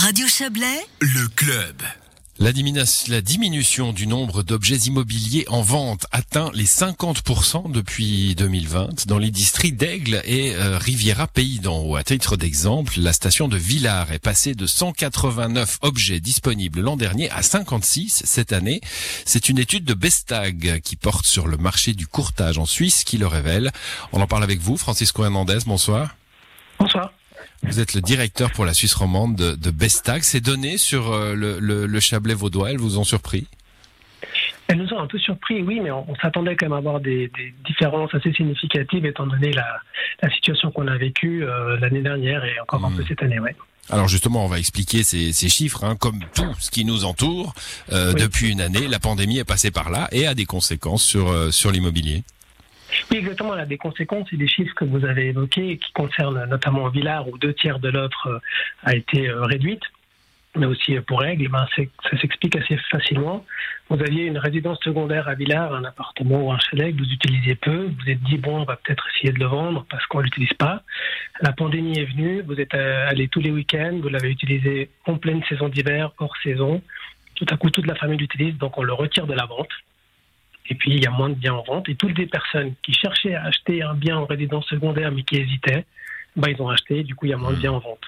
Radio Chablais, Le club. La, diminu- la diminution du nombre d'objets immobiliers en vente atteint les 50% depuis 2020 dans les districts d'Aigle et euh, Riviera Pays d'en Haut. À titre d'exemple, la station de Villars est passée de 189 objets disponibles l'an dernier à 56 cette année. C'est une étude de Bestag qui porte sur le marché du courtage en Suisse qui le révèle. On en parle avec vous, Francisco Hernandez, bonsoir. Vous êtes le directeur pour la Suisse romande de, de Bestag. Ces données sur euh, le, le, le Chablais vaudois, elles vous ont surpris? Elles nous ont un peu surpris, oui, mais on, on s'attendait quand même à avoir des, des, différences assez significatives étant donné la, la situation qu'on a vécue euh, l'année dernière et encore un peu cette année. Ouais. Alors justement, on va expliquer ces, ces chiffres. Hein, comme tout ce qui nous entoure, euh, Oui. depuis une année, la pandémie est passée par là et a des conséquences sur, euh, sur l'immobilier. Oui, exactement. Elle des conséquences et des chiffres que vous avez évoqués qui concernent notamment Villars où deux tiers de l'offre euh, a été euh, réduite. Mais aussi euh, pour Aigle, ben, ça s'explique assez facilement. Vous aviez une résidence secondaire à Villars, un appartement ou un chalet que vous utilisiez peu. Vous vous êtes dit, bon, on va peut-être essayer de le vendre parce qu'on ne l'utilise pas. La pandémie est venue, vous êtes allé tous les week-ends, vous l'avez utilisé en pleine saison d'hiver, hors saison. Tout à coup, toute la famille l'utilise, donc on le retire de la vente. Et puis, il y a moins de biens en vente. Et toutes les personnes qui cherchaient à acheter un bien en résidence secondaire mais qui hésitaient, bah, ils ont acheté. Du coup, il y a moins de biens en vente.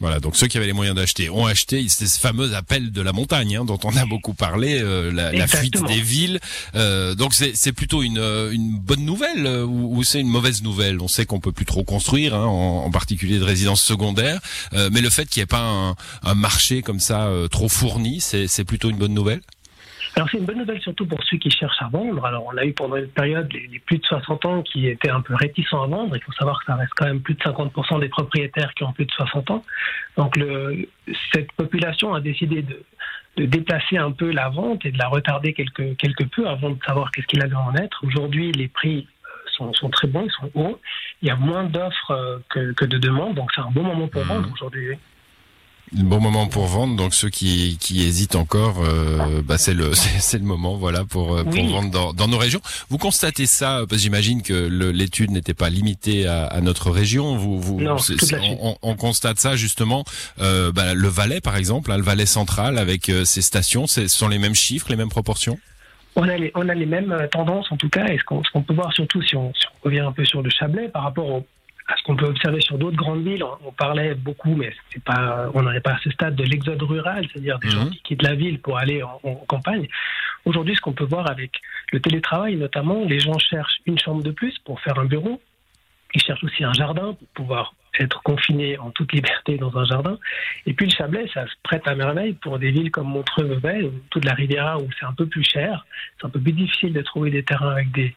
Voilà, donc ceux qui avaient les moyens d'acheter ont acheté. C'est ce fameux appel de la montagne hein, dont on a beaucoup parlé, euh, la, la fuite des villes. Euh, donc c'est plutôt une, euh, une bonne nouvelle ou, ou c'est une mauvaise nouvelle? On sait qu'on peut plus trop construire, hein, en, en particulier de résidences secondaires, Euh, mais le fait qu'il n'y ait pas un, un marché comme ça trop fourni, c'est plutôt une bonne nouvelle? Alors, c'est une bonne nouvelle surtout pour ceux qui cherchent à vendre. Alors, on a eu pendant une période les, les plus de 60 ans qui étaient un peu réticents à vendre. Il faut savoir que ça reste quand même plus de 50% des propriétaires qui ont plus de 60 ans. Donc, le, cette population a décidé de, de déplacer un peu la vente et de la retarder quelque, quelque peu avant de savoir qu'est-ce qu'il allait en être. Aujourd'hui, les prix euh, sont, sont très bons, ils sont hauts. Il y a moins d'offres euh, que, que de demandes. Donc, c'est un bon moment pour Mhm. vendre aujourd'hui. Bon moment pour vendre, donc ceux qui, qui hésitent encore, euh, bah c'est le c'est le moment, voilà, pour euh, pour Oui. vendre dans, dans nos régions. Vous constatez ça parce que j'imagine que l'étude n'était pas limitée à, à notre région. Vous vous Non, on, on constate ça justement. Euh, bah, le Valais par exemple, hein, le Valais central avec euh, ses stations, ce sont les mêmes chiffres, les mêmes proportions? On a, les, on a les mêmes euh, tendances en tout cas, et ce qu'on ce qu'on peut voir surtout si on, si on revient un peu sur le Chablais par rapport au- à ce qu'on peut observer sur d'autres grandes villes, on, on parlait beaucoup, mais c'est pas, on n'en est pas à ce stade de l'exode rural, c'est-à-dire des Mhm. gens qui quittent la ville pour aller en, en campagne. Aujourd'hui, ce qu'on peut voir avec le télétravail notamment, les gens cherchent une chambre de plus pour faire un bureau, ils cherchent aussi un jardin pour pouvoir être confinés en toute liberté dans un jardin. Et puis le Chablais, ça se prête à merveille pour des villes comme Montreux-Vevey, ou toute la Riviera où c'est un peu plus cher. C'est un peu plus difficile de trouver des terrains avec des,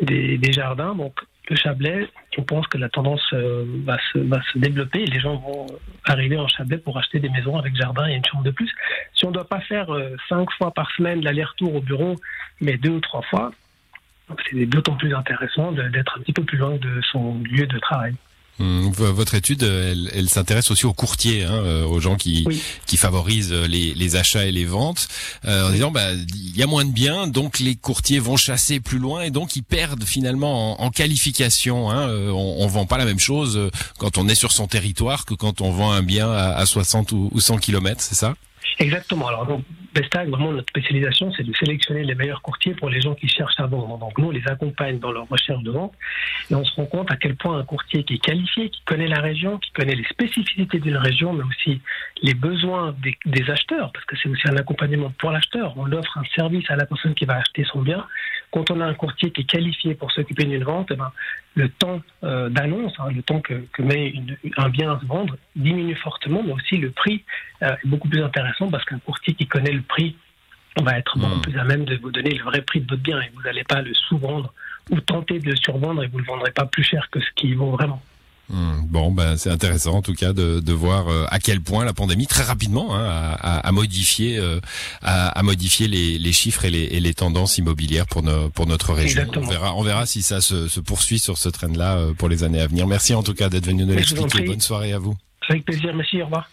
des, des jardins. Donc le Chablais, on pense que la tendance euh, va, se, développer et les gens vont arriver en Chablais pour acheter des maisons avec jardin et une chambre de plus. Si on ne doit pas faire euh, cinq fois par semaine l'aller-retour au bureau, mais deux ou trois fois, c'est d'autant plus intéressant d'être un petit peu plus loin de son lieu de travail. Hum, Votre étude, elle, elle s'intéresse aussi aux courtiers, hein, euh, aux gens qui, Oui. qui favorisent euh, les, les achats et les ventes, euh, en disant bah il y a moins de biens, donc les courtiers vont chasser plus loin et donc ils perdent finalement en, en qualification. Hein, Euh, on, on vend pas la même chose quand on est sur son territoire que quand on vend un bien à, à 60 ou, ou 100 kilomètres, c'est ça? Exactement. Alors, donc, Bestag, vraiment, notre spécialisation, c'est de sélectionner les meilleurs courtiers pour les gens qui cherchent à vendre. Donc, nous, on les accompagne dans leur recherche de vente et on se rend compte à quel point un courtier qui est qualifié, qui connaît la région, qui connaît les spécificités d'une région, mais aussi les besoins des, des acheteurs, parce que c'est aussi un accompagnement pour l'acheteur. On offre un service à la personne qui va acheter son bien. Quand on a un courtier qui est qualifié pour s'occuper d'une vente, eh ben, le temps euh, d'annonce, hein, le temps que, que met une- un bien à se vendre, diminue fortement, mais aussi le prix euh, est beaucoup plus intéressant parce qu'un courtier qui connaît le prix va être beaucoup Mhm. plus à même de vous donner le vrai prix de votre bien et vous n'allez pas le sous-vendre ou tenter de le survendre et vous ne le vendrez pas plus cher que ce qui vaut vraiment. Hum, Bon, ben c'est intéressant en tout cas de, de voir euh, à quel point la pandémie très rapidement hein, a, a- a modifié, euh, a, a modifié les, les chiffres et les, et les tendances immobilières pour, pour notre région. Exactement. On verra, on verra si ça se, se poursuit sur ce train-là euh, pour les années à venir. Merci en tout cas d'être venu nous l'expliquer. Bonne soirée à vous. Avec plaisir, merci, au revoir.